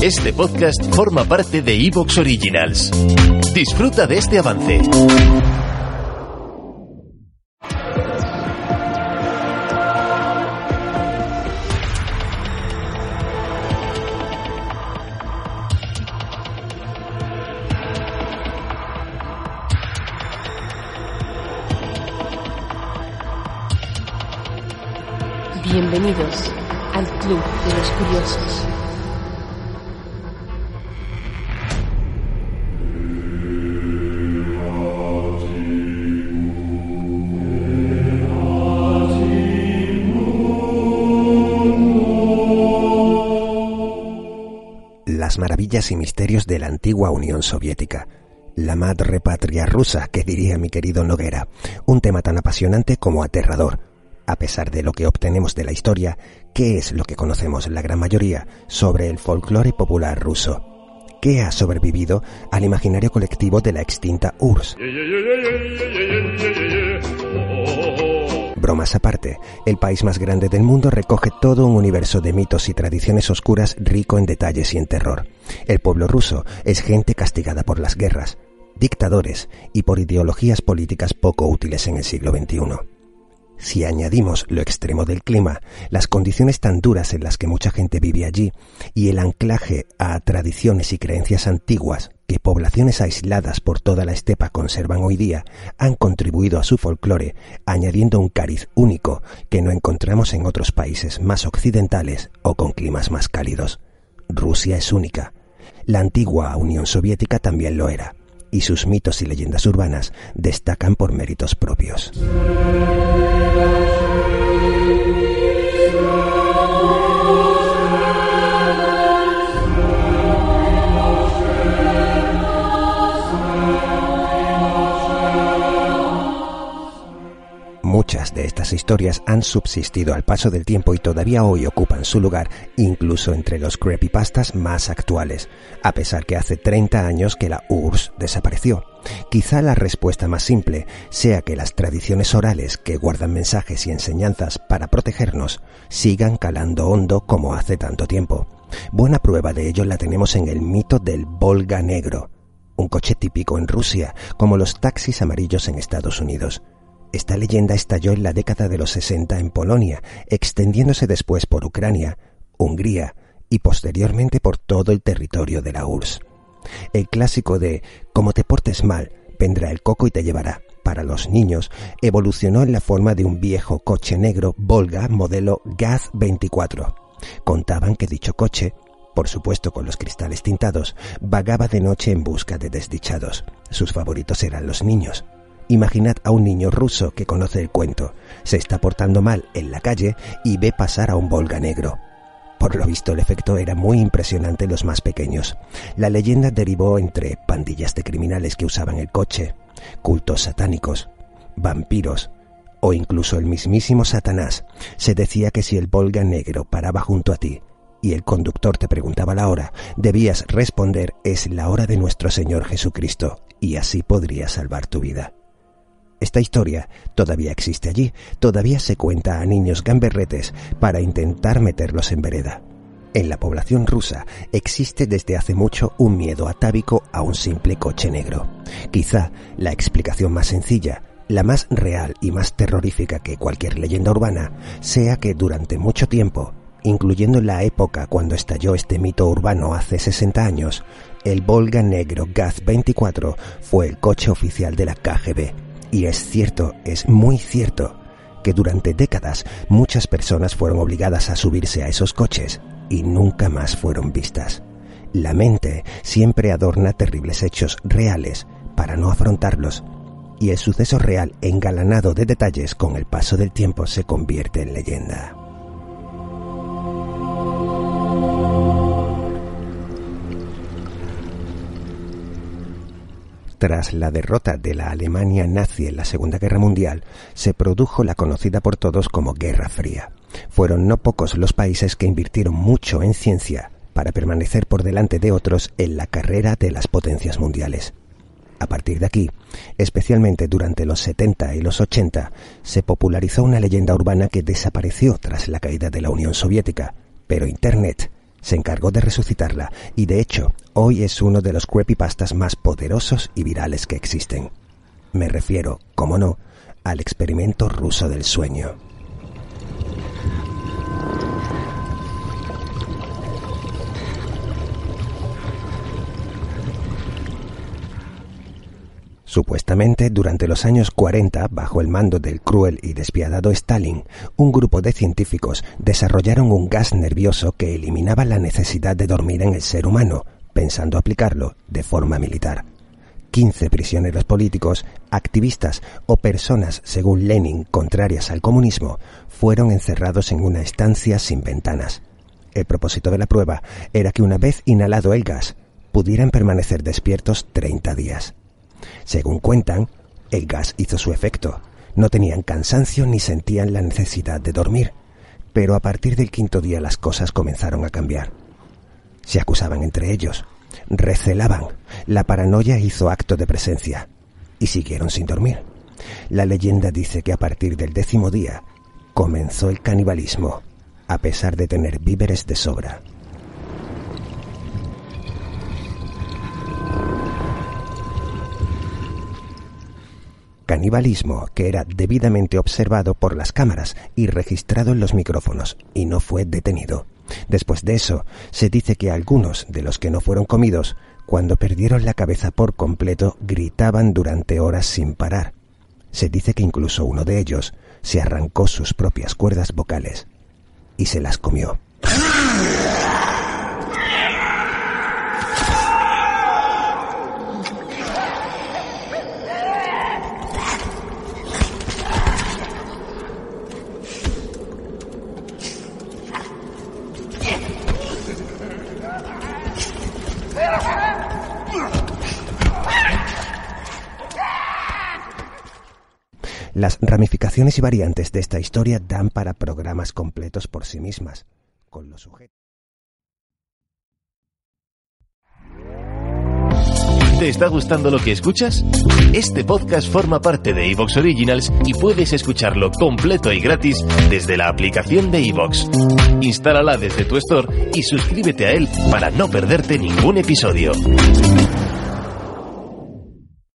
Este podcast forma parte de Evox Originals. Disfruta de este avance. Bienvenidos al Club de los Curiosos. Las maravillas y misterios de la antigua Unión Soviética. La madre patria rusa, que diría mi querido Noguera. Un tema tan apasionante como aterrador. A pesar de lo que obtenemos de la historia, ¿qué es lo que conocemos la gran mayoría sobre el folclore popular ruso? ¿Qué ha sobrevivido al imaginario colectivo de la extinta URSS? Bromas aparte, el país más grande del mundo recoge todo un universo de mitos y tradiciones oscuras rico en detalles y en terror. El pueblo ruso es gente castigada por las guerras, dictadores y por ideologías políticas poco útiles en el siglo XXI. Si añadimos lo extremo del clima, las condiciones tan duras en las que mucha gente vive allí y el anclaje a tradiciones y creencias antiguas que poblaciones aisladas por toda la estepa conservan hoy día, han contribuido a su folclore, añadiendo un cariz único que no encontramos en otros países más occidentales o con climas más cálidos. Rusia es única. La antigua Unión Soviética también lo era y sus mitos y leyendas urbanas destacan por méritos propios. Muchas de estas historias han subsistido al paso del tiempo y todavía hoy ocupan su lugar incluso entre los creepypastas más actuales, a pesar que hace 30 años que la URSS desapareció. Quizá la respuesta más simple sea que las tradiciones orales que guardan mensajes y enseñanzas para protegernos sigan calando hondo como hace tanto tiempo. Buena prueba de ello la tenemos en el mito del Volga negro, un coche típico en Rusia, como los taxis amarillos en Estados Unidos. Esta leyenda estalló en la década de los 60 en Polonia, extendiéndose después por Ucrania, Hungría y posteriormente por todo el territorio de la URSS. El clásico de como te portes mal, vendrá el coco y te llevará. Para los niños, evolucionó en la forma de un viejo coche negro Volga modelo Gaz 24. Contaban que dicho coche, por supuesto con los cristales tintados, vagaba de noche en busca de desdichados. Sus favoritos eran los niños. Imaginad a un niño ruso que conoce el cuento, se está portando mal en la calle y ve pasar a un Volga negro. Por lo visto el efecto era muy impresionante en los más pequeños. La leyenda derivó entre pandillas de criminales que usaban el coche, cultos satánicos, vampiros o incluso el mismísimo Satanás. Se decía que si el Volga negro paraba junto a ti y el conductor te preguntaba la hora, debías responder es la hora de nuestro Señor Jesucristo y así podría salvar tu vida. Esta historia todavía existe allí, todavía se cuenta a niños gamberretes para intentar meterlos en vereda. En la población rusa existe desde hace mucho un miedo atávico a un simple coche negro. Quizá la explicación más sencilla, la más real y más terrorífica que cualquier leyenda urbana, sea que durante mucho tiempo, incluyendo la época cuando estalló este mito urbano hace 60 años, el Volga negro Gaz 24 fue el coche oficial de la KGB y es cierto, es muy cierto, que durante décadas muchas personas fueron obligadas a subirse a esos coches y nunca más fueron vistas. La mente siempre adorna terribles hechos reales para no afrontarlos, y el suceso real engalanado de detalles con el paso del tiempo se convierte en leyenda. Tras la derrota de la Alemania nazi en la Segunda Guerra Mundial, se produjo la conocida por todos como Guerra Fría. Fueron no pocos los países que invirtieron mucho en ciencia para permanecer por delante de otros en la carrera de las potencias mundiales. A partir de aquí, especialmente durante los 70 y los 80, se popularizó una leyenda urbana que desapareció tras la caída de la Unión Soviética, pero Internet Se encargó de resucitarla y de hecho hoy es uno de los creepypastas más poderosos y virales que existen. Me refiero, como no, al experimento ruso del sueño. Supuestamente, durante los años 40, bajo el mando del cruel y despiadado Stalin, un grupo de científicos desarrollaron un gas nervioso que eliminaba la necesidad de dormir en el ser humano, pensando aplicarlo de forma militar. 15 prisioneros políticos, activistas o personas, según Lenin, contrarias al comunismo, fueron encerrados en una estancia sin ventanas. El propósito de la prueba era que una vez inhalado el gas, pudieran permanecer despiertos 30 días. Según cuentan, el gas hizo su efecto. No tenían cansancio ni sentían la necesidad de dormir. Pero a partir del quinto día las cosas comenzaron a cambiar. Se acusaban entre ellos, recelaban, la paranoia hizo acto de presencia y siguieron sin dormir. La leyenda dice que a partir del décimo día comenzó el canibalismo, a pesar de tener víveres de sobra. Canibalismo que era debidamente observado por las cámaras y registrado en los micrófonos, y no fue detenido. Después de eso, se dice que algunos de los que no fueron comidos, cuando perdieron la cabeza por completo, gritaban durante horas sin parar. Se dice que incluso uno de ellos se arrancó sus propias cuerdas vocales y se las comió. Las ramificaciones y variantes de esta historia dan para programas completos por sí mismas, con los sujetos. ¿Te está gustando lo que escuchas? Este podcast forma parte de Evox Originals y puedes escucharlo completo y gratis desde la aplicación de Evox. Instálala desde tu store y suscríbete a él para no perderte ningún episodio.